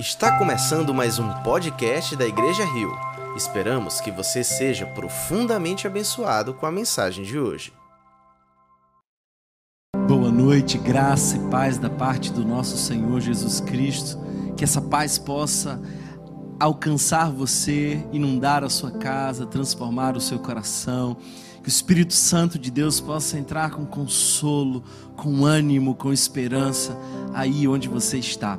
Está começando mais um podcast da Igreja Rio. Esperamos que você seja profundamente abençoado com a mensagem de hoje. Boa noite, graça e paz da parte do nosso Senhor Jesus Cristo. Que essa paz possa alcançar você, inundar a sua casa, transformar o seu coração. Que o Espírito Santo de Deus possa entrar com consolo, com ânimo, com esperança aí onde você está.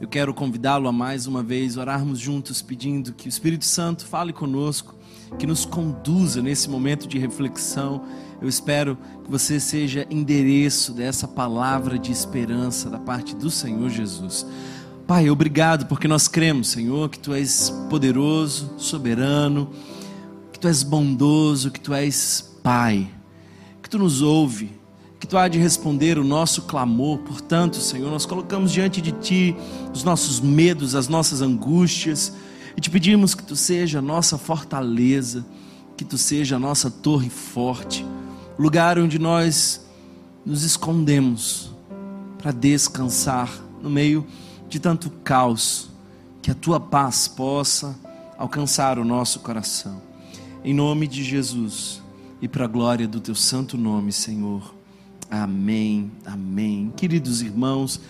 Eu quero convidá-lo a mais uma vez orarmos juntos, pedindo que o Espírito Santo fale conosco, que nos conduza nesse momento de reflexão. Eu espero que você seja endereço dessa palavra de esperança da parte do Senhor Jesus. Pai, obrigado porque nós cremos, Senhor, que tu és poderoso, soberano, que tu és bondoso, que tu és Pai, que tu nos ouve, que tu há de responder o nosso clamor. Portanto, Senhor, nós colocamos diante de ti os nossos medos, as nossas angústias e te pedimos que tu seja a nossa fortaleza, que tu seja a nossa torre forte, lugar onde nós nos escondemos para descansar no meio de tanto caos, que a tua paz possa alcançar o nosso coração. Em nome de Jesus e para a glória do teu santo nome, Senhor. Amém, amém. Queridos irmãos,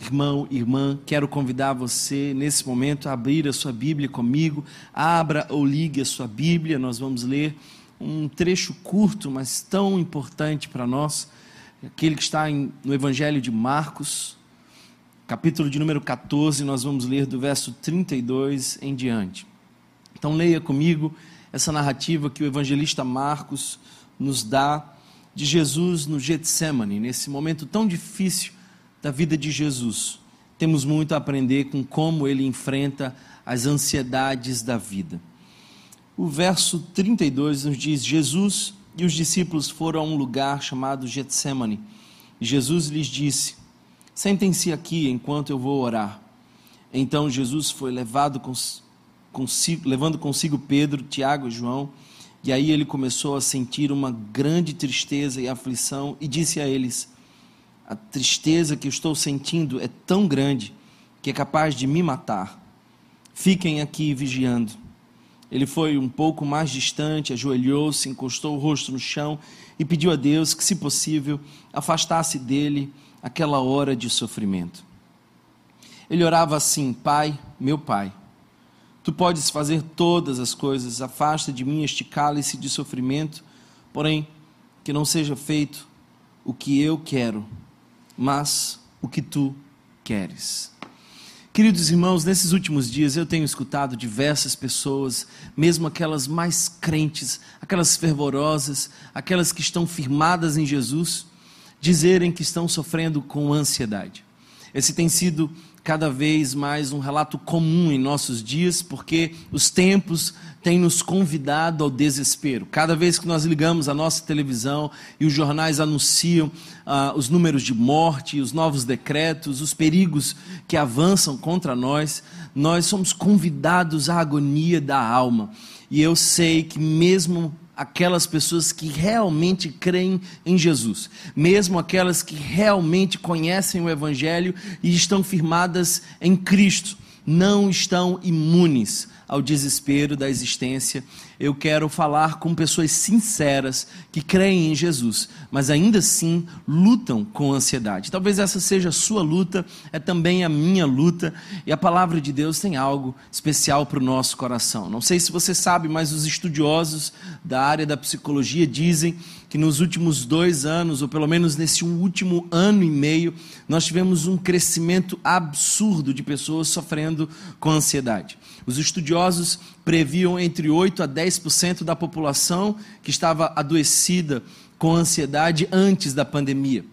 irmão, irmã, quero convidar você nesse momento a abrir a sua Bíblia comigo. Abra ou ligue a sua Bíblia, nós vamos ler um trecho curto, mas tão importante para nós, aquele que está no Evangelho de Marcos, capítulo de número 14, nós vamos ler do verso 32 em diante. Então leia comigo essa narrativa que o evangelista Marcos nos dá de Jesus no Getsemane, nesse momento tão difícil da vida de Jesus. Temos muito a aprender com como ele enfrenta as ansiedades da vida. O verso 32 nos diz: Jesus e os discípulos foram a um lugar chamado Getsemane. Jesus lhes disse: Sentem-se aqui enquanto eu vou orar. Então Jesus foi levado consigo, levando consigo Pedro, Tiago e João e aí ele começou a sentir uma grande tristeza e aflição e disse a eles: A tristeza que estou sentindo é tão grande que é capaz de me matar. Fiquem aqui vigiando. Ele foi um pouco mais distante, ajoelhou-se, encostou o rosto no chão e pediu a Deus que, se possível, afastasse dele aquela hora de sofrimento. Ele orava assim: Pai, meu Pai Tu podes fazer todas as coisas, afasta de mim este cálice de sofrimento, porém, que não seja feito o que eu quero, mas o que tu queres. Queridos irmãos, nesses últimos dias eu tenho escutado diversas pessoas, mesmo aquelas mais crentes, aquelas fervorosas, aquelas que estão firmadas em Jesus, dizerem que estão sofrendo com ansiedade. Esse tem sido cada vez mais um relato comum em nossos dias, porque os tempos têm nos convidado ao desespero. Cada vez que nós ligamos a nossa televisão e os jornais anunciam ah, os números de morte, os novos decretos, os perigos que avançam contra nós, nós somos convidados à agonia da alma. E eu sei que mesmo aquelas pessoas que realmente creem em Jesus, mesmo aquelas que realmente conhecem o Evangelho e estão firmadas em Cristo, não estão imunes ao desespero da existência. Eu quero falar com pessoas sinceras que creem em Jesus, mas ainda assim lutam com ansiedade. Talvez essa seja a sua luta, é também a minha luta, e a palavra de Deus tem algo especial para o nosso coração. Não sei se você sabe, mas os estudiosos da área da psicologia dizem que nos últimos dois anos, ou pelo menos nesse último ano e meio, nós tivemos um crescimento absurdo de pessoas sofrendo com ansiedade. Os estudiosos previam entre 8 a 10% da população que estava adoecida com ansiedade antes da pandemia.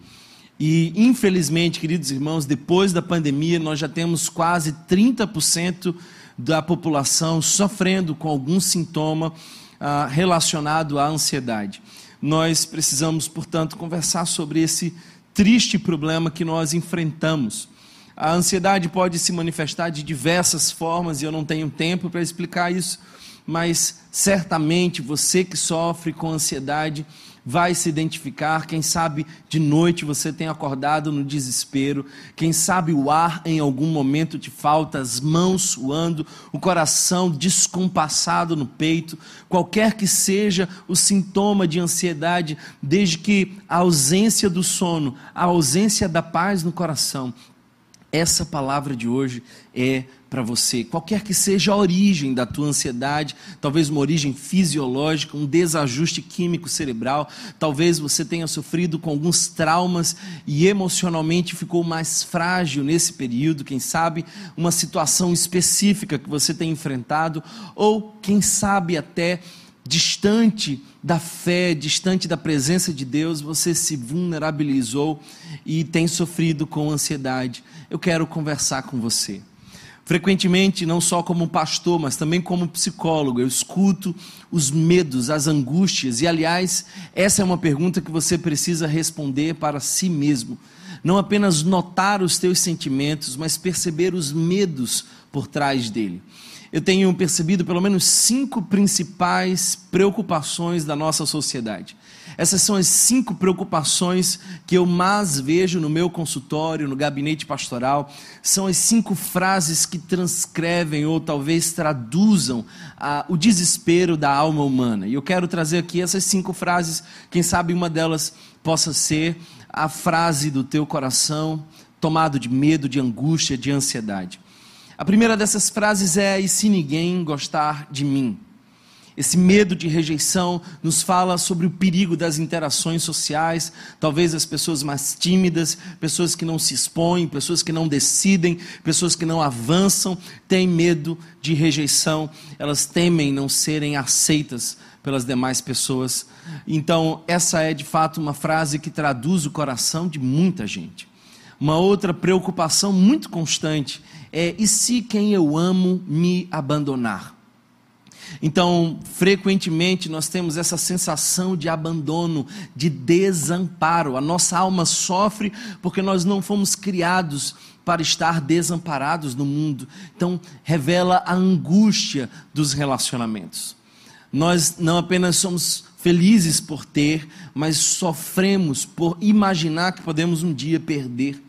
E, infelizmente, queridos irmãos, depois da pandemia, nós já temos quase 30% da população sofrendo com algum sintoma ah, relacionado à ansiedade. Nós precisamos, portanto, conversar sobre esse triste problema que nós enfrentamos. A ansiedade pode se manifestar de diversas formas e eu não tenho tempo para explicar isso, mas certamente você que sofre com ansiedade vai se identificar. Quem sabe de noite você tem acordado no desespero. Quem sabe o ar em algum momento te falta, as mãos suando, o coração descompassado no peito. Qualquer que seja o sintoma de ansiedade, desde que a ausência do sono, a ausência da paz no coração, essa palavra de hoje é para você, qualquer que seja a origem da tua ansiedade, talvez uma origem fisiológica, um desajuste químico cerebral, talvez você tenha sofrido com alguns traumas e emocionalmente ficou mais frágil nesse período, quem sabe uma situação específica que você tem enfrentado, ou quem sabe até distante da fé, distante da presença de Deus, você se vulnerabilizou e tem sofrido com ansiedade. Eu quero conversar com você. Frequentemente, não só como pastor, mas também como psicólogo, eu escuto os medos, as angústias, e aliás, essa é uma pergunta que você precisa responder para si mesmo. Não apenas notar os teus sentimentos, mas perceber os medos por trás dele eu tenho percebido pelo menos cinco principais preocupações da nossa sociedade. Essas são as cinco preocupações que eu mais vejo no meu consultório, no gabinete pastoral. São as cinco frases que transcrevem ou talvez traduzam ah, o desespero da alma humana. E eu quero trazer aqui essas cinco frases. Quem sabe uma delas possa ser a frase do teu coração, tomado de medo, de angústia, de ansiedade. A primeira dessas frases é: E se ninguém gostar de mim? Esse medo de rejeição nos fala sobre o perigo das interações sociais, talvez as pessoas mais tímidas, pessoas que não se expõem, pessoas que não decidem, pessoas que não avançam, têm medo de rejeição, elas temem não serem aceitas pelas demais pessoas. Então, essa é de fato uma frase que traduz o coração de muita gente. Uma outra preocupação muito constante é: e se quem eu amo me abandonar? Então, frequentemente nós temos essa sensação de abandono, de desamparo. A nossa alma sofre porque nós não fomos criados para estar desamparados no mundo. Então, revela a angústia dos relacionamentos. Nós não apenas somos felizes por ter, mas sofremos por imaginar que podemos um dia perder.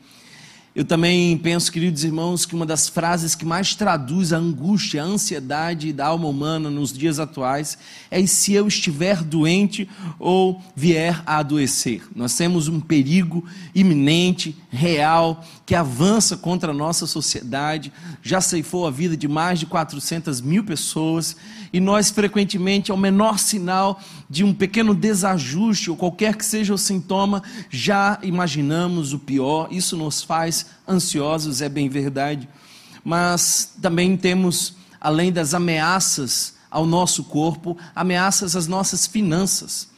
Eu também penso, queridos irmãos, que uma das frases que mais traduz a angústia, a ansiedade da alma humana nos dias atuais é: se eu estiver doente ou vier a adoecer. Nós temos um perigo iminente, real, que avança contra a nossa sociedade, já ceifou a vida de mais de 400 mil pessoas e nós frequentemente, ao menor sinal de um pequeno desajuste ou qualquer que seja o sintoma, já imaginamos o pior. Isso nos faz ansiosos, é bem verdade. Mas também temos, além das ameaças ao nosso corpo, ameaças às nossas finanças.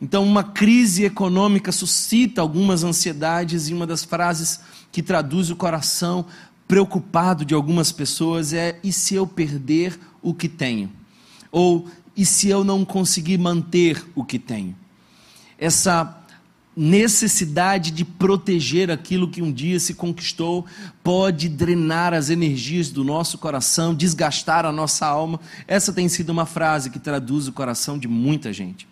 Então, uma crise econômica suscita algumas ansiedades, e uma das frases que traduz o coração preocupado de algumas pessoas é: e se eu perder o que tenho? Ou e se eu não conseguir manter o que tenho? Essa necessidade de proteger aquilo que um dia se conquistou pode drenar as energias do nosso coração, desgastar a nossa alma. Essa tem sido uma frase que traduz o coração de muita gente.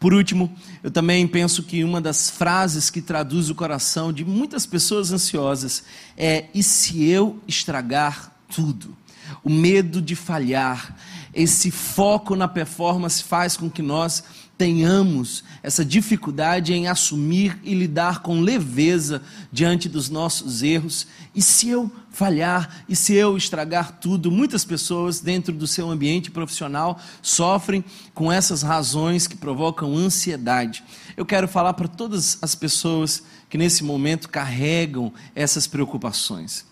Por último, eu também penso que uma das frases que traduz o coração de muitas pessoas ansiosas é: e se eu estragar tudo? O medo de falhar, esse foco na performance faz com que nós tenhamos essa dificuldade em assumir e lidar com leveza diante dos nossos erros. E se eu falhar, e se eu estragar tudo, muitas pessoas dentro do seu ambiente profissional sofrem com essas razões que provocam ansiedade. Eu quero falar para todas as pessoas que nesse momento carregam essas preocupações.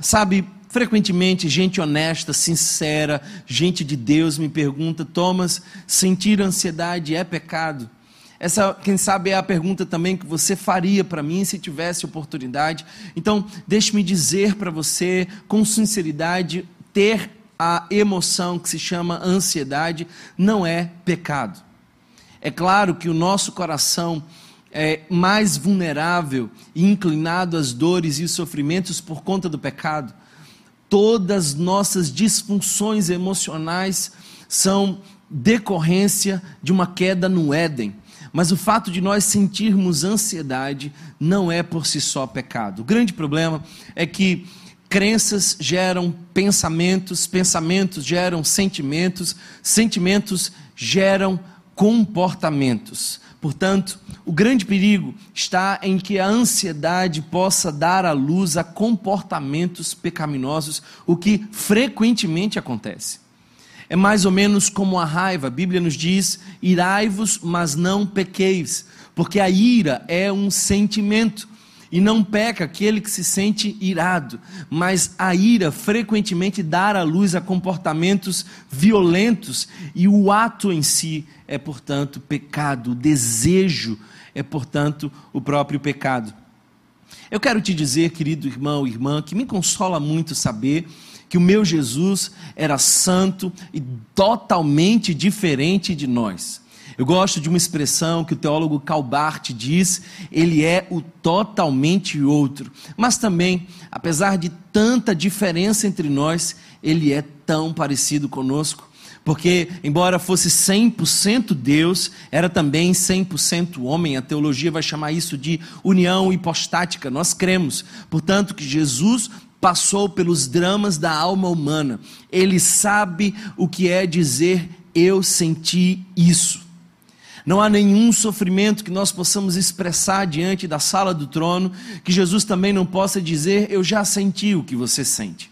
Sabe, Frequentemente, gente honesta, sincera, gente de Deus me pergunta: Thomas, sentir ansiedade é pecado? Essa, quem sabe, é a pergunta também que você faria para mim se tivesse oportunidade. Então, deixe-me dizer para você, com sinceridade, ter a emoção que se chama ansiedade não é pecado. É claro que o nosso coração é mais vulnerável e inclinado às dores e sofrimentos por conta do pecado todas nossas disfunções emocionais são decorrência de uma queda no Éden. Mas o fato de nós sentirmos ansiedade não é por si só pecado. O grande problema é que crenças geram pensamentos, pensamentos geram sentimentos, sentimentos geram comportamentos. Portanto, o grande perigo está em que a ansiedade possa dar à luz a comportamentos pecaminosos, o que frequentemente acontece. É mais ou menos como a raiva. A Bíblia nos diz: irai-vos, mas não pequeis, porque a ira é um sentimento. E não peca aquele que se sente irado, mas a ira frequentemente dá à luz a comportamentos violentos e o ato em si é, portanto, pecado, o desejo é, portanto, o próprio pecado. Eu quero te dizer, querido irmão irmã, que me consola muito saber que o meu Jesus era santo e totalmente diferente de nós. Eu gosto de uma expressão que o teólogo Calbart diz, ele é o totalmente outro. Mas também, apesar de tanta diferença entre nós, ele é tão parecido conosco. Porque, embora fosse 100% Deus, era também 100% homem. A teologia vai chamar isso de união hipostática. Nós cremos, portanto, que Jesus passou pelos dramas da alma humana. Ele sabe o que é dizer eu senti isso. Não há nenhum sofrimento que nós possamos expressar diante da sala do trono que Jesus também não possa dizer: Eu já senti o que você sente.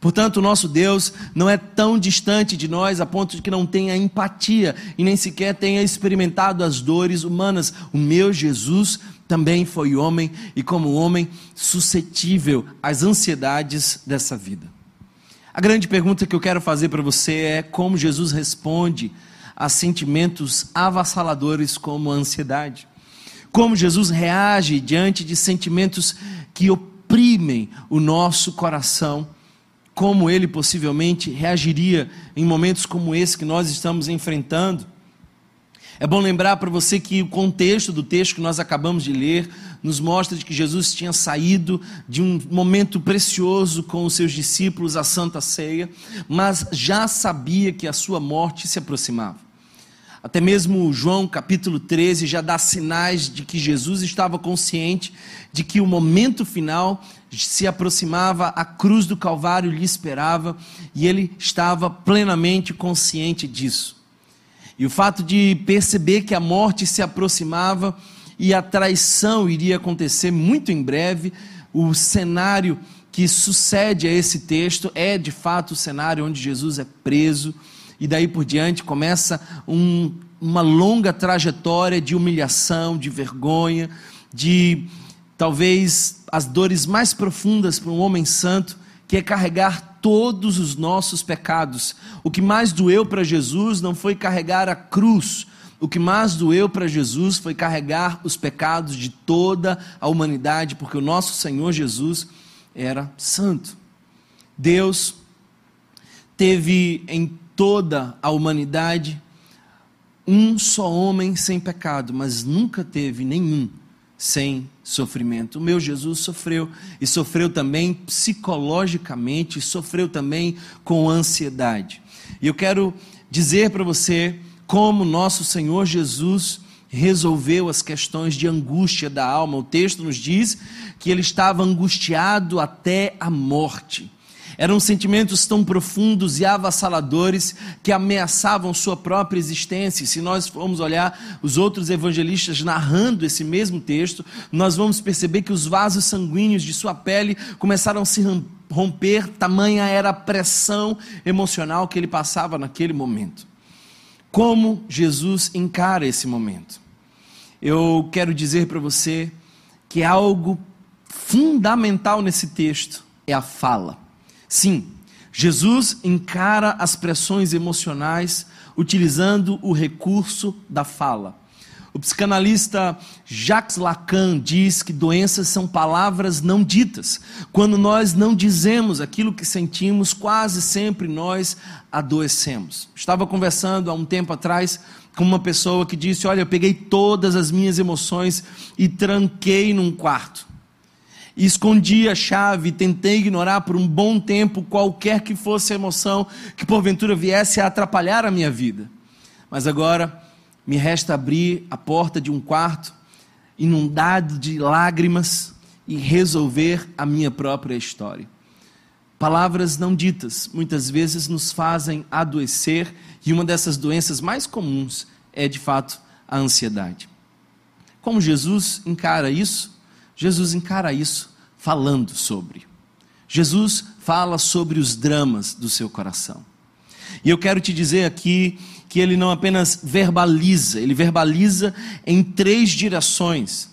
Portanto, o nosso Deus não é tão distante de nós a ponto de que não tenha empatia e nem sequer tenha experimentado as dores humanas. O meu Jesus também foi homem e, como homem, suscetível às ansiedades dessa vida. A grande pergunta que eu quero fazer para você é como Jesus responde a sentimentos avassaladores como a ansiedade. Como Jesus reage diante de sentimentos que oprimem o nosso coração. Como ele possivelmente reagiria em momentos como esse que nós estamos enfrentando. É bom lembrar para você que o contexto do texto que nós acabamos de ler nos mostra de que Jesus tinha saído de um momento precioso com os seus discípulos, a Santa Ceia, mas já sabia que a sua morte se aproximava. Até mesmo João capítulo 13 já dá sinais de que Jesus estava consciente de que o momento final se aproximava, a cruz do Calvário lhe esperava e ele estava plenamente consciente disso. E o fato de perceber que a morte se aproximava e a traição iria acontecer muito em breve, o cenário que sucede a esse texto é de fato o cenário onde Jesus é preso e daí por diante começa um, uma longa trajetória de humilhação, de vergonha, de talvez as dores mais profundas para um homem santo, que é carregar todos os nossos pecados. O que mais doeu para Jesus não foi carregar a cruz, o que mais doeu para Jesus foi carregar os pecados de toda a humanidade, porque o nosso Senhor Jesus era santo. Deus teve em toda a humanidade um só homem sem pecado, mas nunca teve nenhum sem sofrimento. O meu Jesus sofreu e sofreu também psicologicamente, sofreu também com ansiedade. E eu quero dizer para você como nosso Senhor Jesus resolveu as questões de angústia da alma. O texto nos diz que ele estava angustiado até a morte. Eram sentimentos tão profundos e avassaladores que ameaçavam sua própria existência. E se nós formos olhar os outros evangelistas narrando esse mesmo texto, nós vamos perceber que os vasos sanguíneos de sua pele começaram a se romper, tamanha era a pressão emocional que ele passava naquele momento. Como Jesus encara esse momento? Eu quero dizer para você que algo fundamental nesse texto é a fala. Sim, Jesus encara as pressões emocionais utilizando o recurso da fala. O psicanalista Jacques Lacan diz que doenças são palavras não ditas. Quando nós não dizemos aquilo que sentimos, quase sempre nós adoecemos. Estava conversando há um tempo atrás com uma pessoa que disse: Olha, eu peguei todas as minhas emoções e tranquei num quarto escondi a chave, tentei ignorar por um bom tempo qualquer que fosse a emoção que porventura viesse a atrapalhar a minha vida. Mas agora me resta abrir a porta de um quarto, inundado de lágrimas, e resolver a minha própria história. Palavras não ditas muitas vezes nos fazem adoecer, e uma dessas doenças mais comuns é de fato a ansiedade. Como Jesus encara isso? Jesus encara isso falando sobre. Jesus fala sobre os dramas do seu coração. E eu quero te dizer aqui que ele não apenas verbaliza, ele verbaliza em três direções.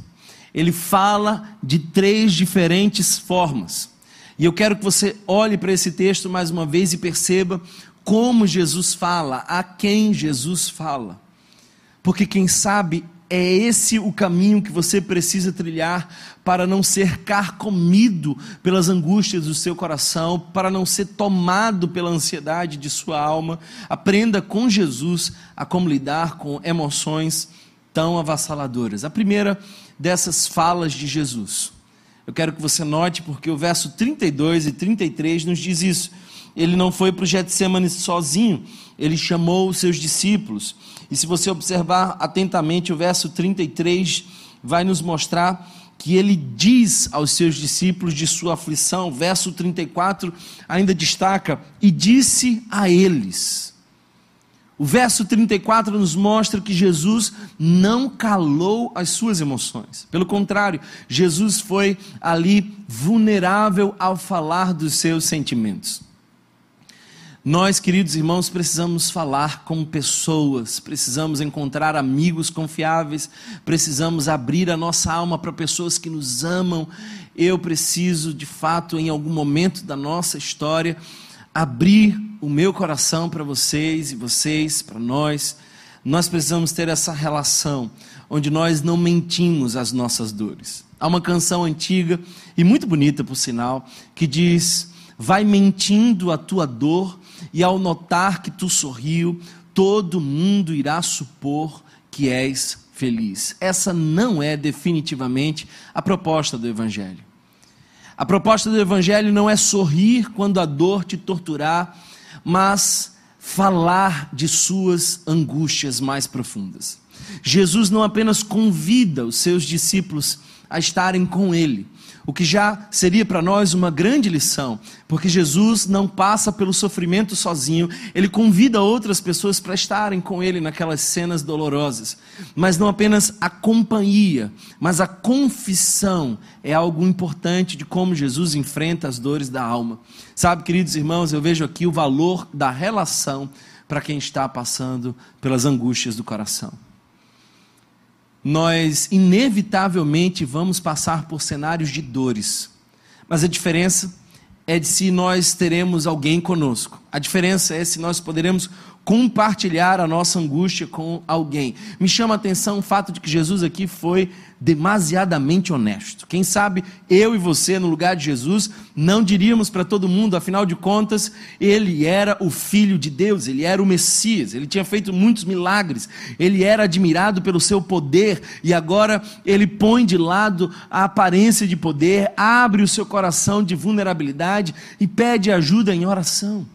Ele fala de três diferentes formas. E eu quero que você olhe para esse texto mais uma vez e perceba como Jesus fala, a quem Jesus fala. Porque quem sabe é esse o caminho que você precisa trilhar para não ser carcomido pelas angústias do seu coração, para não ser tomado pela ansiedade de sua alma. Aprenda com Jesus a como lidar com emoções tão avassaladoras. A primeira dessas falas de Jesus. Eu quero que você note, porque o verso 32 e 33 nos diz isso. Ele não foi para o Getsemane sozinho, ele chamou os seus discípulos. E se você observar atentamente o verso 33, vai nos mostrar que ele diz aos seus discípulos de sua aflição. Verso 34 ainda destaca: e disse a eles. O verso 34 nos mostra que Jesus não calou as suas emoções. Pelo contrário, Jesus foi ali vulnerável ao falar dos seus sentimentos. Nós, queridos irmãos, precisamos falar com pessoas, precisamos encontrar amigos confiáveis, precisamos abrir a nossa alma para pessoas que nos amam. Eu preciso, de fato, em algum momento da nossa história, abrir o meu coração para vocês e vocês para nós. Nós precisamos ter essa relação onde nós não mentimos as nossas dores. Há uma canção antiga e muito bonita, por sinal, que diz: Vai mentindo a tua dor e ao notar que tu sorriu, todo mundo irá supor que és feliz. Essa não é definitivamente a proposta do Evangelho. A proposta do Evangelho não é sorrir quando a dor te torturar, mas falar de suas angústias mais profundas. Jesus não apenas convida os seus discípulos a estarem com Ele, o que já seria para nós uma grande lição, porque Jesus não passa pelo sofrimento sozinho, ele convida outras pessoas para estarem com ele naquelas cenas dolorosas. Mas não apenas a companhia, mas a confissão é algo importante de como Jesus enfrenta as dores da alma. Sabe, queridos irmãos, eu vejo aqui o valor da relação para quem está passando pelas angústias do coração nós inevitavelmente vamos passar por cenários de dores. Mas a diferença é de se nós teremos alguém conosco. A diferença é se nós poderemos compartilhar a nossa angústia com alguém. Me chama a atenção o fato de que Jesus aqui foi demasiadamente honesto. Quem sabe eu e você, no lugar de Jesus, não diríamos para todo mundo, afinal de contas, ele era o Filho de Deus, ele era o Messias, ele tinha feito muitos milagres, ele era admirado pelo seu poder e agora ele põe de lado a aparência de poder, abre o seu coração de vulnerabilidade e pede ajuda em oração.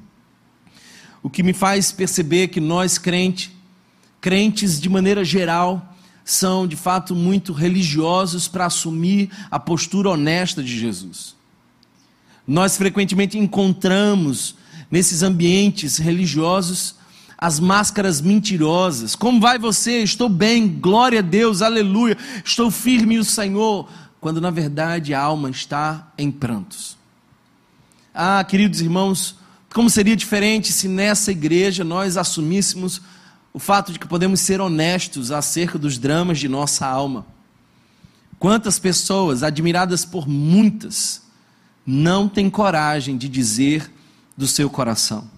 O que me faz perceber que nós crentes, crentes de maneira geral, são de fato muito religiosos para assumir a postura honesta de Jesus. Nós frequentemente encontramos nesses ambientes religiosos as máscaras mentirosas. Como vai você? Estou bem, glória a Deus, aleluia, estou firme o Senhor. Quando na verdade a alma está em prantos. Ah, queridos irmãos, como seria diferente se nessa igreja nós assumíssemos o fato de que podemos ser honestos acerca dos dramas de nossa alma? Quantas pessoas, admiradas por muitas, não têm coragem de dizer do seu coração: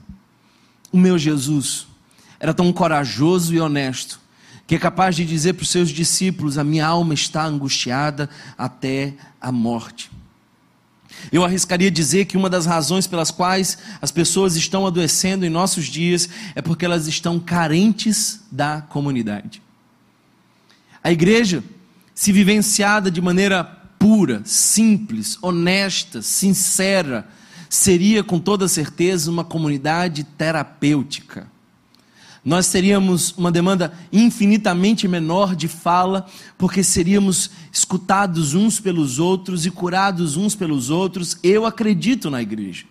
O meu Jesus era tão corajoso e honesto que é capaz de dizer para os seus discípulos: A minha alma está angustiada até a morte. Eu arriscaria dizer que uma das razões pelas quais as pessoas estão adoecendo em nossos dias é porque elas estão carentes da comunidade. A igreja, se vivenciada de maneira pura, simples, honesta, sincera, seria com toda certeza uma comunidade terapêutica. Nós teríamos uma demanda infinitamente menor de fala, porque seríamos escutados uns pelos outros e curados uns pelos outros. Eu acredito na igreja.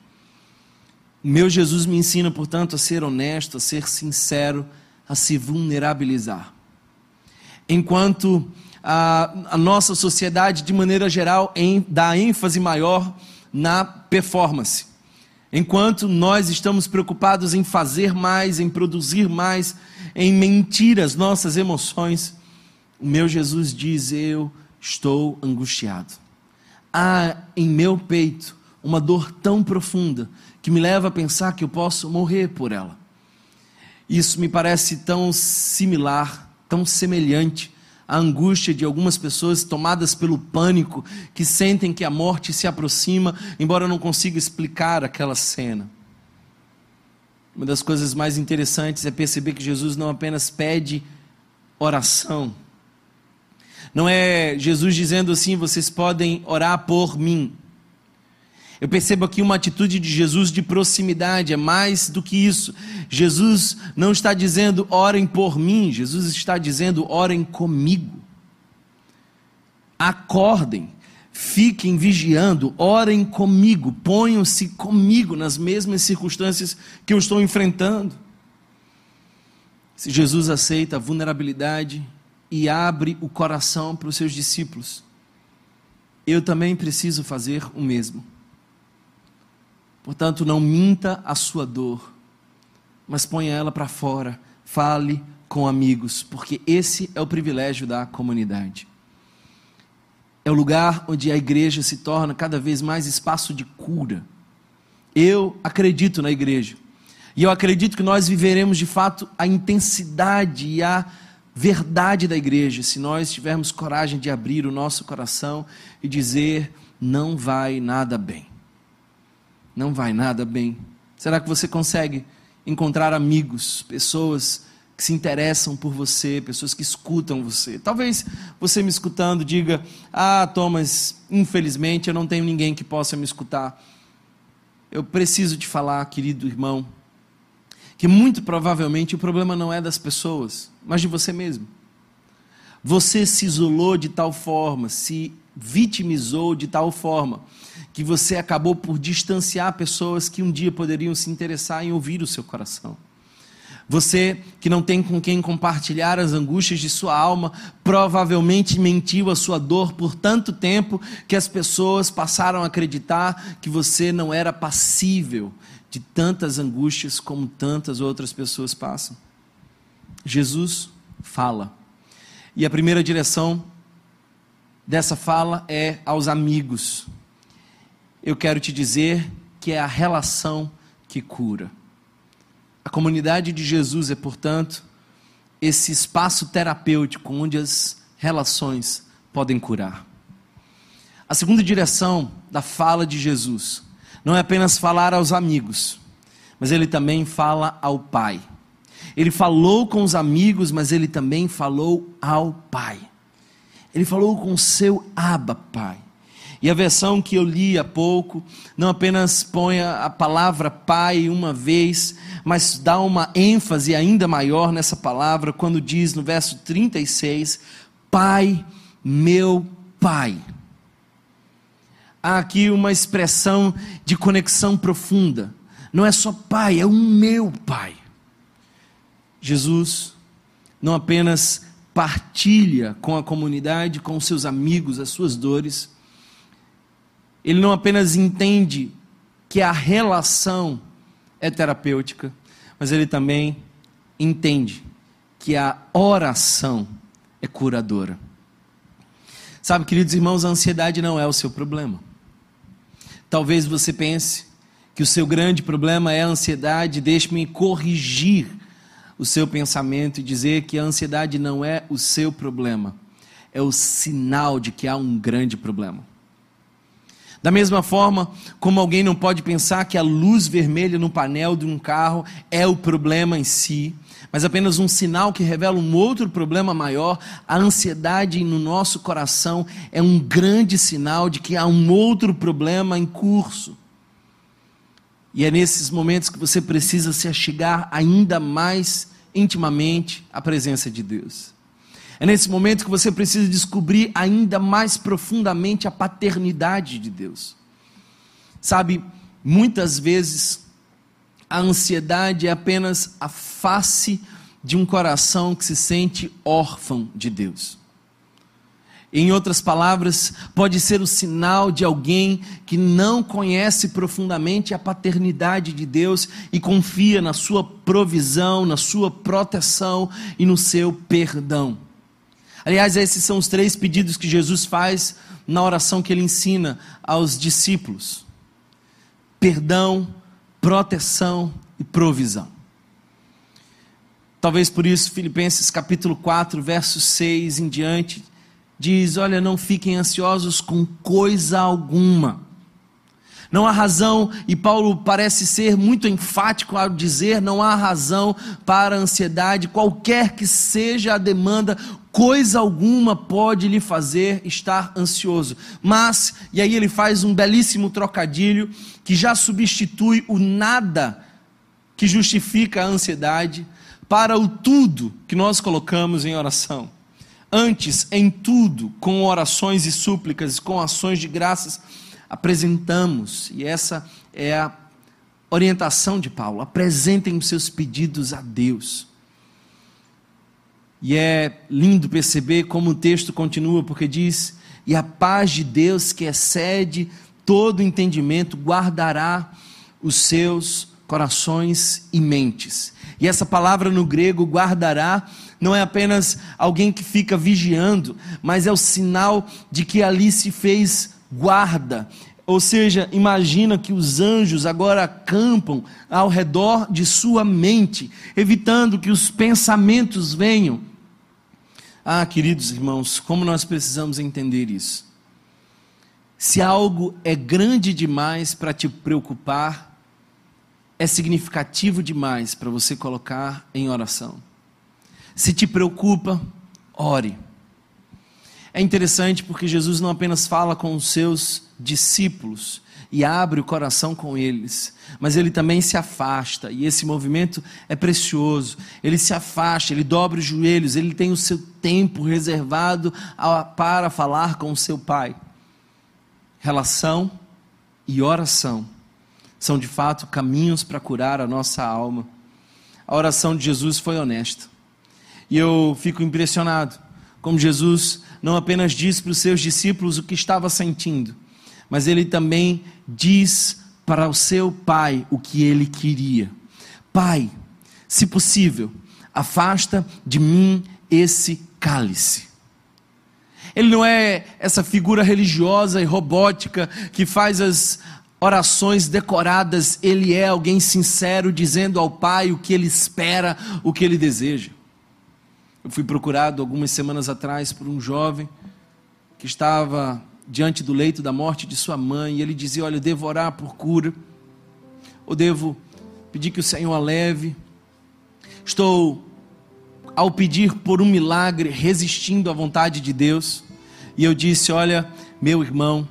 Meu Jesus me ensina, portanto, a ser honesto, a ser sincero, a se vulnerabilizar. Enquanto a, a nossa sociedade, de maneira geral, em, dá ênfase maior na performance. Enquanto nós estamos preocupados em fazer mais, em produzir mais, em mentir as nossas emoções, o meu Jesus diz: Eu estou angustiado. Há em meu peito uma dor tão profunda que me leva a pensar que eu posso morrer por ela. Isso me parece tão similar, tão semelhante à angústia de algumas pessoas tomadas pelo pânico, que sentem que a morte se aproxima, embora eu não consiga explicar aquela cena. Uma das coisas mais interessantes é perceber que Jesus não apenas pede oração, não é Jesus dizendo assim: vocês podem orar por mim. Eu percebo aqui uma atitude de Jesus de proximidade, é mais do que isso. Jesus não está dizendo orem por mim, Jesus está dizendo orem comigo. Acordem, fiquem vigiando, orem comigo, ponham-se comigo nas mesmas circunstâncias que eu estou enfrentando. Se Jesus aceita a vulnerabilidade e abre o coração para os seus discípulos, eu também preciso fazer o mesmo. Portanto, não minta a sua dor, mas ponha ela para fora. Fale com amigos, porque esse é o privilégio da comunidade. É o lugar onde a igreja se torna cada vez mais espaço de cura. Eu acredito na igreja. E eu acredito que nós viveremos de fato a intensidade e a verdade da igreja se nós tivermos coragem de abrir o nosso coração e dizer: não vai nada bem não vai nada bem. Será que você consegue encontrar amigos, pessoas que se interessam por você, pessoas que escutam você? Talvez você me escutando diga: Ah, Thomas, infelizmente eu não tenho ninguém que possa me escutar. Eu preciso te falar, querido irmão, que muito provavelmente o problema não é das pessoas, mas de você mesmo. Você se isolou de tal forma, se vitimizou de tal forma, que você acabou por distanciar pessoas que um dia poderiam se interessar em ouvir o seu coração. Você que não tem com quem compartilhar as angústias de sua alma, provavelmente mentiu a sua dor por tanto tempo que as pessoas passaram a acreditar que você não era passível de tantas angústias como tantas outras pessoas passam. Jesus fala. E a primeira direção dessa fala é aos amigos eu quero te dizer que é a relação que cura. A comunidade de Jesus é, portanto, esse espaço terapêutico onde as relações podem curar. A segunda direção da fala de Jesus não é apenas falar aos amigos, mas ele também fala ao Pai. Ele falou com os amigos, mas ele também falou ao Pai. Ele falou com o seu Abba Pai. E a versão que eu li há pouco não apenas põe a palavra pai uma vez, mas dá uma ênfase ainda maior nessa palavra quando diz no verso 36: Pai, meu Pai. Há aqui uma expressão de conexão profunda. Não é só Pai, é o meu Pai. Jesus não apenas partilha com a comunidade, com seus amigos, as suas dores, ele não apenas entende que a relação é terapêutica, mas ele também entende que a oração é curadora. Sabe, queridos irmãos, a ansiedade não é o seu problema. Talvez você pense que o seu grande problema é a ansiedade, deixe-me corrigir o seu pensamento e dizer que a ansiedade não é o seu problema, é o sinal de que há um grande problema. Da mesma forma como alguém não pode pensar que a luz vermelha no painel de um carro é o problema em si, mas apenas um sinal que revela um outro problema maior, a ansiedade no nosso coração é um grande sinal de que há um outro problema em curso. E é nesses momentos que você precisa se achegar ainda mais intimamente a presença de Deus. É nesse momento que você precisa descobrir ainda mais profundamente a paternidade de Deus. Sabe, muitas vezes a ansiedade é apenas a face de um coração que se sente órfão de Deus. Em outras palavras, pode ser o sinal de alguém que não conhece profundamente a paternidade de Deus e confia na sua provisão, na sua proteção e no seu perdão. Aliás, esses são os três pedidos que Jesus faz na oração que ele ensina aos discípulos: perdão, proteção e provisão. Talvez por isso, Filipenses capítulo 4, verso 6 em diante, diz: Olha, não fiquem ansiosos com coisa alguma. Não há razão, e Paulo parece ser muito enfático ao dizer: não há razão para a ansiedade, qualquer que seja a demanda, coisa alguma pode lhe fazer estar ansioso. Mas, e aí ele faz um belíssimo trocadilho que já substitui o nada que justifica a ansiedade para o tudo que nós colocamos em oração. Antes, em tudo, com orações e súplicas, com ações de graças, apresentamos, e essa é a orientação de Paulo: apresentem os seus pedidos a Deus. E é lindo perceber como o texto continua, porque diz: E a paz de Deus, que excede todo entendimento, guardará os seus corações e mentes. E essa palavra no grego, guardará, não é apenas alguém que fica vigiando, mas é o sinal de que ali se fez guarda. Ou seja, imagina que os anjos agora acampam ao redor de sua mente, evitando que os pensamentos venham. Ah, queridos irmãos, como nós precisamos entender isso. Se algo é grande demais para te preocupar, é significativo demais para você colocar em oração. Se te preocupa, ore. É interessante porque Jesus não apenas fala com os seus discípulos e abre o coração com eles, mas ele também se afasta, e esse movimento é precioso. Ele se afasta, ele dobra os joelhos, ele tem o seu tempo reservado para falar com o seu Pai. Relação e oração são de fato caminhos para curar a nossa alma. A oração de Jesus foi honesta. E eu fico impressionado como Jesus não apenas disse para os seus discípulos o que estava sentindo, mas ele também diz para o seu pai o que ele queria. Pai, se possível, afasta de mim esse cálice. Ele não é essa figura religiosa e robótica que faz as orações decoradas, ele é alguém sincero dizendo ao pai o que ele espera, o que ele deseja. Eu fui procurado algumas semanas atrás por um jovem que estava diante do leito da morte de sua mãe e ele dizia: Olha, eu devo orar por cura, ou devo pedir que o Senhor a leve. Estou, ao pedir por um milagre, resistindo à vontade de Deus. E eu disse: Olha, meu irmão,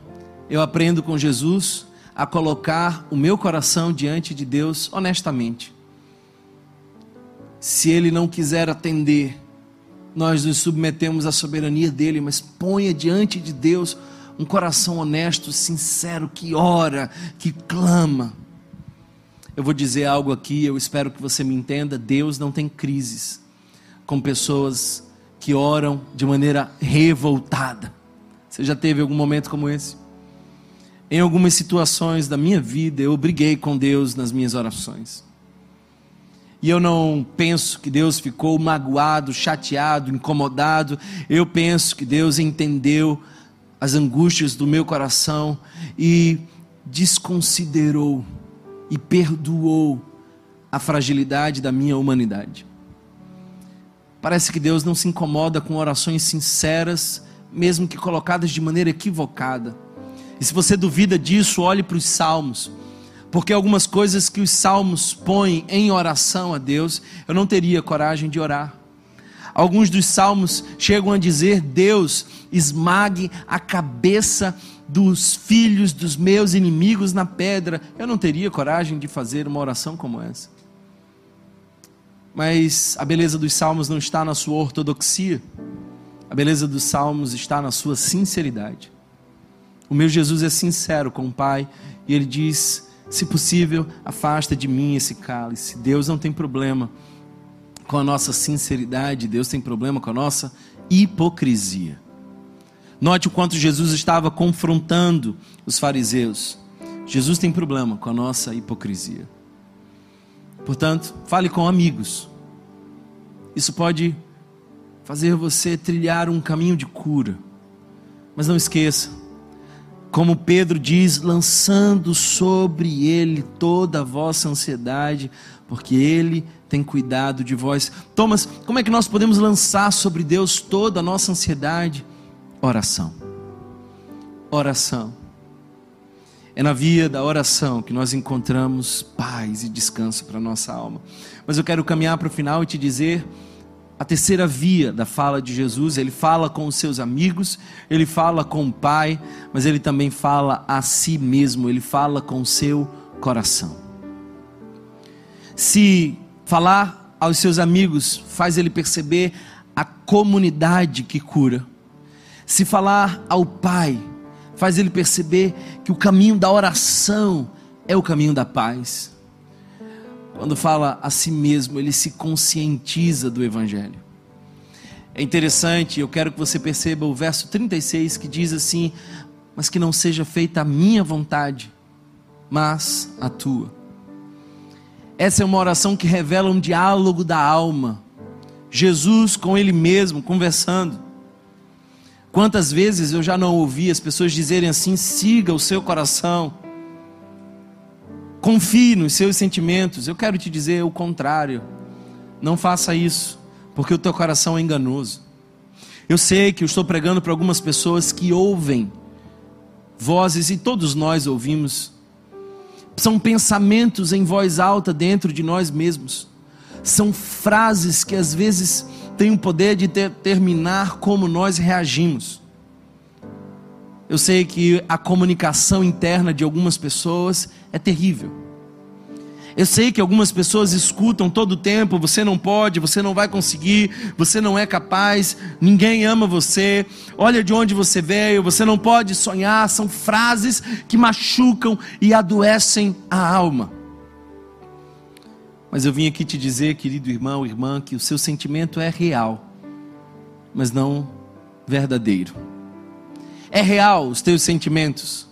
eu aprendo com Jesus a colocar o meu coração diante de Deus honestamente. Se Ele não quiser atender, nós nos submetemos à soberania dele, mas ponha diante de Deus um coração honesto, sincero, que ora, que clama. Eu vou dizer algo aqui, eu espero que você me entenda: Deus não tem crises com pessoas que oram de maneira revoltada. Você já teve algum momento como esse? Em algumas situações da minha vida, eu briguei com Deus nas minhas orações. E eu não penso que Deus ficou magoado, chateado, incomodado. Eu penso que Deus entendeu as angústias do meu coração e desconsiderou e perdoou a fragilidade da minha humanidade. Parece que Deus não se incomoda com orações sinceras, mesmo que colocadas de maneira equivocada. E se você duvida disso, olhe para os salmos porque algumas coisas que os salmos põem em oração a Deus, eu não teria coragem de orar. Alguns dos salmos chegam a dizer: Deus, esmague a cabeça dos filhos dos meus inimigos na pedra. Eu não teria coragem de fazer uma oração como essa. Mas a beleza dos salmos não está na sua ortodoxia. A beleza dos salmos está na sua sinceridade. O meu Jesus é sincero com o Pai e ele diz: se possível, afasta de mim esse cálice. Deus não tem problema com a nossa sinceridade, Deus tem problema com a nossa hipocrisia. Note o quanto Jesus estava confrontando os fariseus. Jesus tem problema com a nossa hipocrisia. Portanto, fale com amigos. Isso pode fazer você trilhar um caminho de cura. Mas não esqueça, como Pedro diz, lançando sobre ele toda a vossa ansiedade, porque ele tem cuidado de vós. Thomas, como é que nós podemos lançar sobre Deus toda a nossa ansiedade? Oração. Oração. É na via da oração que nós encontramos paz e descanso para nossa alma. Mas eu quero caminhar para o final e te dizer a terceira via da fala de Jesus. Ele fala com os seus amigos, ele fala com o Pai, mas ele também fala a si mesmo, ele fala com o seu coração. Se falar aos seus amigos faz ele perceber a comunidade que cura, se falar ao Pai faz ele perceber que o caminho da oração é o caminho da paz. Quando fala a si mesmo, ele se conscientiza do Evangelho. É interessante, eu quero que você perceba o verso 36 que diz assim: Mas que não seja feita a minha vontade, mas a tua. Essa é uma oração que revela um diálogo da alma. Jesus com ele mesmo conversando. Quantas vezes eu já não ouvi as pessoas dizerem assim: siga o seu coração, confie nos seus sentimentos. Eu quero te dizer o contrário. Não faça isso, porque o teu coração é enganoso. Eu sei que eu estou pregando para algumas pessoas que ouvem vozes, e todos nós ouvimos, são pensamentos em voz alta dentro de nós mesmos, são frases que às vezes tem o poder de determinar como nós reagimos. Eu sei que a comunicação interna de algumas pessoas é terrível. Eu sei que algumas pessoas escutam todo o tempo: você não pode, você não vai conseguir, você não é capaz, ninguém ama você, olha de onde você veio, você não pode sonhar. São frases que machucam e adoecem a alma. Mas eu vim aqui te dizer, querido irmão, irmã, que o seu sentimento é real, mas não verdadeiro. É real os teus sentimentos,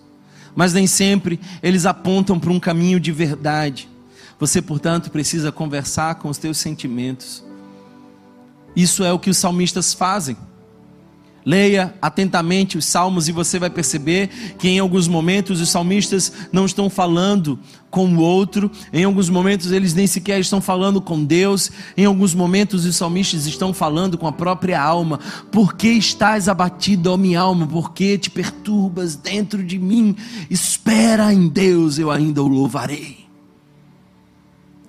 mas nem sempre eles apontam para um caminho de verdade. Você, portanto, precisa conversar com os teus sentimentos. Isso é o que os salmistas fazem. Leia atentamente os salmos e você vai perceber que em alguns momentos os salmistas não estão falando com o outro, em alguns momentos eles nem sequer estão falando com Deus, em alguns momentos os salmistas estão falando com a própria alma. Por que estás abatido, ó minha alma? Por que te perturbas dentro de mim? Espera em Deus, eu ainda o louvarei.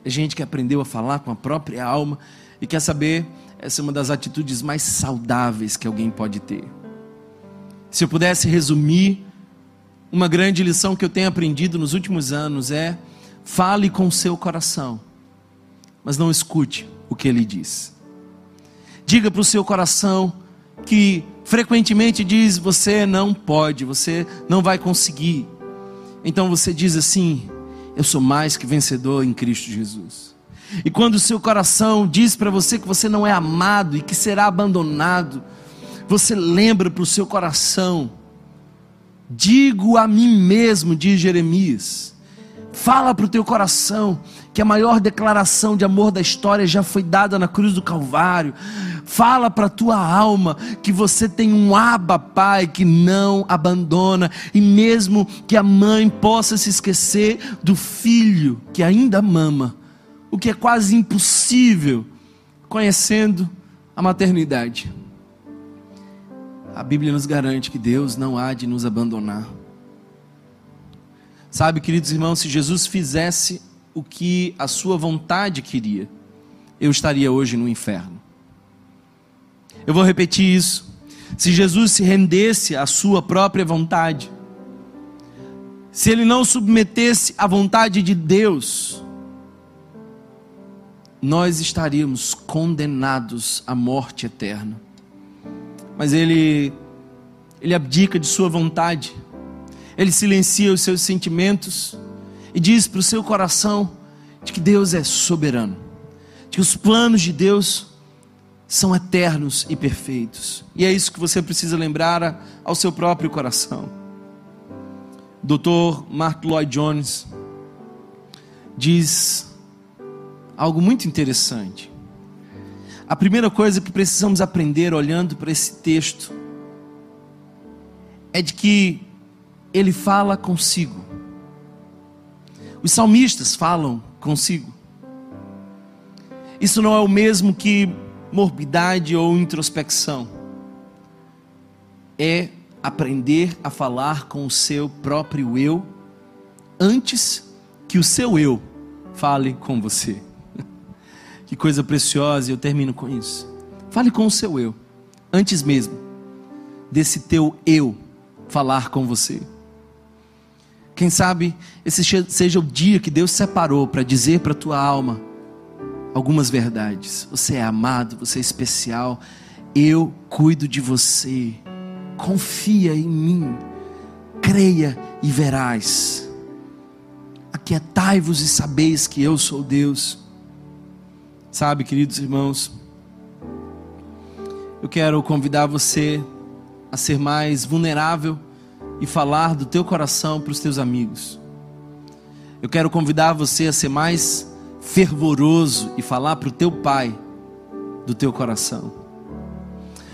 É gente que aprendeu a falar com a própria alma e quer saber essa é uma das atitudes mais saudáveis que alguém pode ter. Se eu pudesse resumir, uma grande lição que eu tenho aprendido nos últimos anos é: fale com o seu coração, mas não escute o que ele diz. Diga para o seu coração que frequentemente diz: você não pode, você não vai conseguir. Então você diz assim: eu sou mais que vencedor em Cristo Jesus. E quando o seu coração diz para você que você não é amado e que será abandonado, você lembra para o seu coração: digo a mim mesmo, diz Jeremias. Fala para o teu coração que a maior declaração de amor da história já foi dada na cruz do Calvário. Fala para a tua alma que você tem um aba pai que não abandona, e mesmo que a mãe possa se esquecer do filho que ainda mama, o que é quase impossível, conhecendo a maternidade. A Bíblia nos garante que Deus não há de nos abandonar. Sabe, queridos irmãos, se Jesus fizesse o que a sua vontade queria, eu estaria hoje no inferno. Eu vou repetir isso. Se Jesus se rendesse à sua própria vontade, se ele não submetesse à vontade de Deus, nós estaríamos condenados à morte eterna. Mas ele ele abdica de sua vontade. Ele silencia os seus sentimentos e diz para o seu coração de que Deus é soberano, de que os planos de Deus são eternos e perfeitos. E é isso que você precisa lembrar ao seu próprio coração. Dr. Mark Lloyd Jones diz algo muito interessante. A primeira coisa que precisamos aprender olhando para esse texto é de que ele fala consigo. Os salmistas falam consigo. Isso não é o mesmo que morbidade ou introspecção. É aprender a falar com o seu próprio eu antes que o seu eu fale com você. Que coisa preciosa, e eu termino com isso. Fale com o seu eu, antes mesmo desse teu eu falar com você. Quem sabe esse seja o dia que Deus separou para dizer para tua alma algumas verdades. Você é amado, você é especial. Eu cuido de você. Confia em mim. Creia e verás. Aquietai-vos e sabeis que eu sou Deus. Sabe, queridos irmãos, eu quero convidar você a ser mais vulnerável e falar do teu coração para os teus amigos. Eu quero convidar você a ser mais fervoroso e falar para o teu pai do teu coração.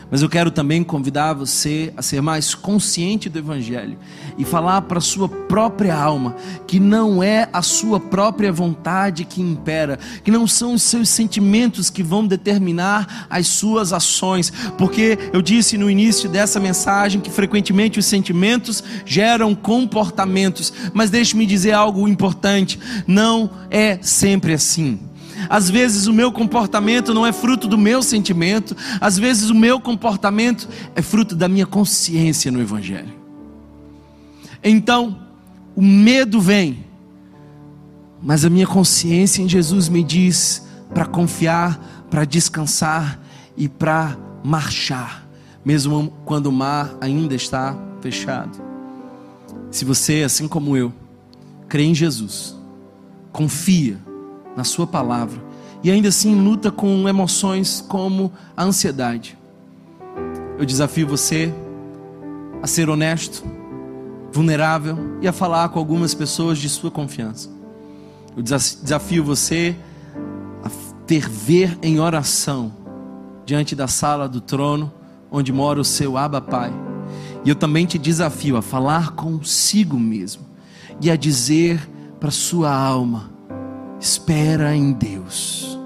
Mas eu quero também convidar você a ser mais consciente do Evangelho e falar para a sua própria alma que não é a sua própria vontade que impera, que não são os seus sentimentos que vão determinar as suas ações, porque eu disse no início dessa mensagem que frequentemente os sentimentos geram comportamentos, mas deixe-me dizer algo importante: não é sempre assim. Às vezes o meu comportamento não é fruto do meu sentimento, às vezes o meu comportamento é fruto da minha consciência no Evangelho. Então, o medo vem, mas a minha consciência em Jesus me diz para confiar, para descansar e para marchar, mesmo quando o mar ainda está fechado. Se você, assim como eu, crê em Jesus, confia, na Sua palavra e ainda assim luta com emoções como a ansiedade. Eu desafio você a ser honesto, vulnerável e a falar com algumas pessoas de sua confiança. Eu desafio você a ferver em oração diante da sala do trono onde mora o seu Abba Pai. E eu também te desafio a falar consigo mesmo e a dizer para sua alma: Espera em Deus.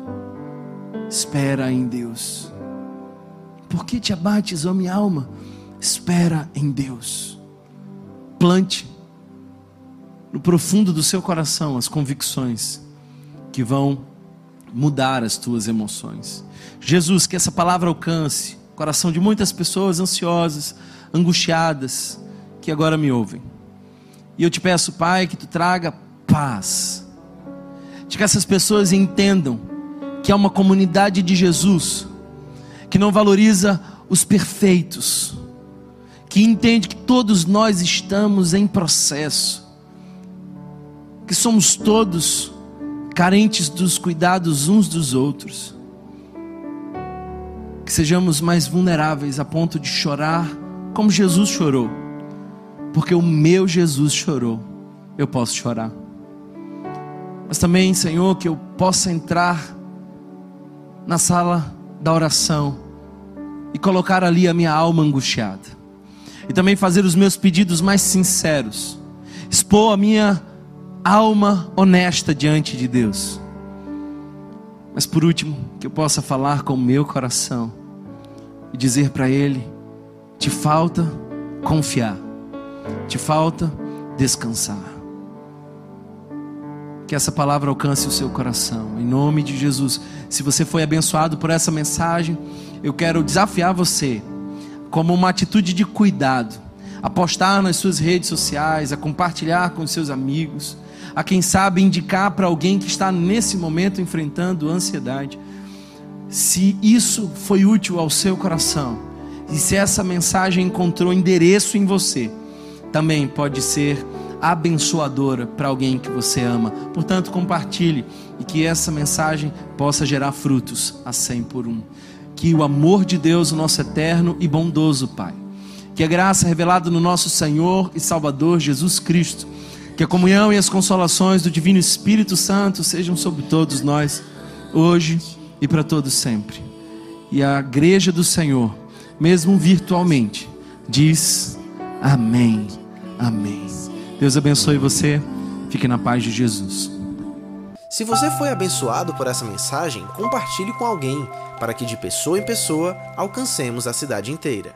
Espera em Deus. Por que te abates, ó minha alma? Espera em Deus. Plante no profundo do seu coração as convicções que vão mudar as tuas emoções. Jesus, que essa palavra alcance o coração de muitas pessoas ansiosas, angustiadas, que agora me ouvem. E eu te peço, Pai, que tu traga paz de que essas pessoas entendam que é uma comunidade de Jesus, que não valoriza os perfeitos, que entende que todos nós estamos em processo, que somos todos carentes dos cuidados uns dos outros, que sejamos mais vulneráveis a ponto de chorar como Jesus chorou, porque o meu Jesus chorou, eu posso chorar mas também, Senhor, que eu possa entrar na sala da oração e colocar ali a minha alma angustiada, e também fazer os meus pedidos mais sinceros, expor a minha alma honesta diante de Deus. Mas por último, que eu possa falar com o meu coração e dizer para Ele: te falta confiar, te falta descansar que essa palavra alcance o seu coração, em nome de Jesus. Se você foi abençoado por essa mensagem, eu quero desafiar você, como uma atitude de cuidado, a postar nas suas redes sociais, a compartilhar com seus amigos, a quem sabe indicar para alguém que está nesse momento enfrentando ansiedade. Se isso foi útil ao seu coração e se essa mensagem encontrou endereço em você, também pode ser abençoadora para alguém que você ama. Portanto, compartilhe e que essa mensagem possa gerar frutos a 100 por um. Que o amor de Deus, o nosso eterno e bondoso Pai, que a graça revelada no nosso Senhor e Salvador Jesus Cristo, que a comunhão e as consolações do Divino Espírito Santo sejam sobre todos nós, hoje e para todos sempre. E a igreja do Senhor, mesmo virtualmente, diz amém, amém. Deus abençoe você, fique na paz de Jesus. Se você foi abençoado por essa mensagem, compartilhe com alguém, para que de pessoa em pessoa alcancemos a cidade inteira.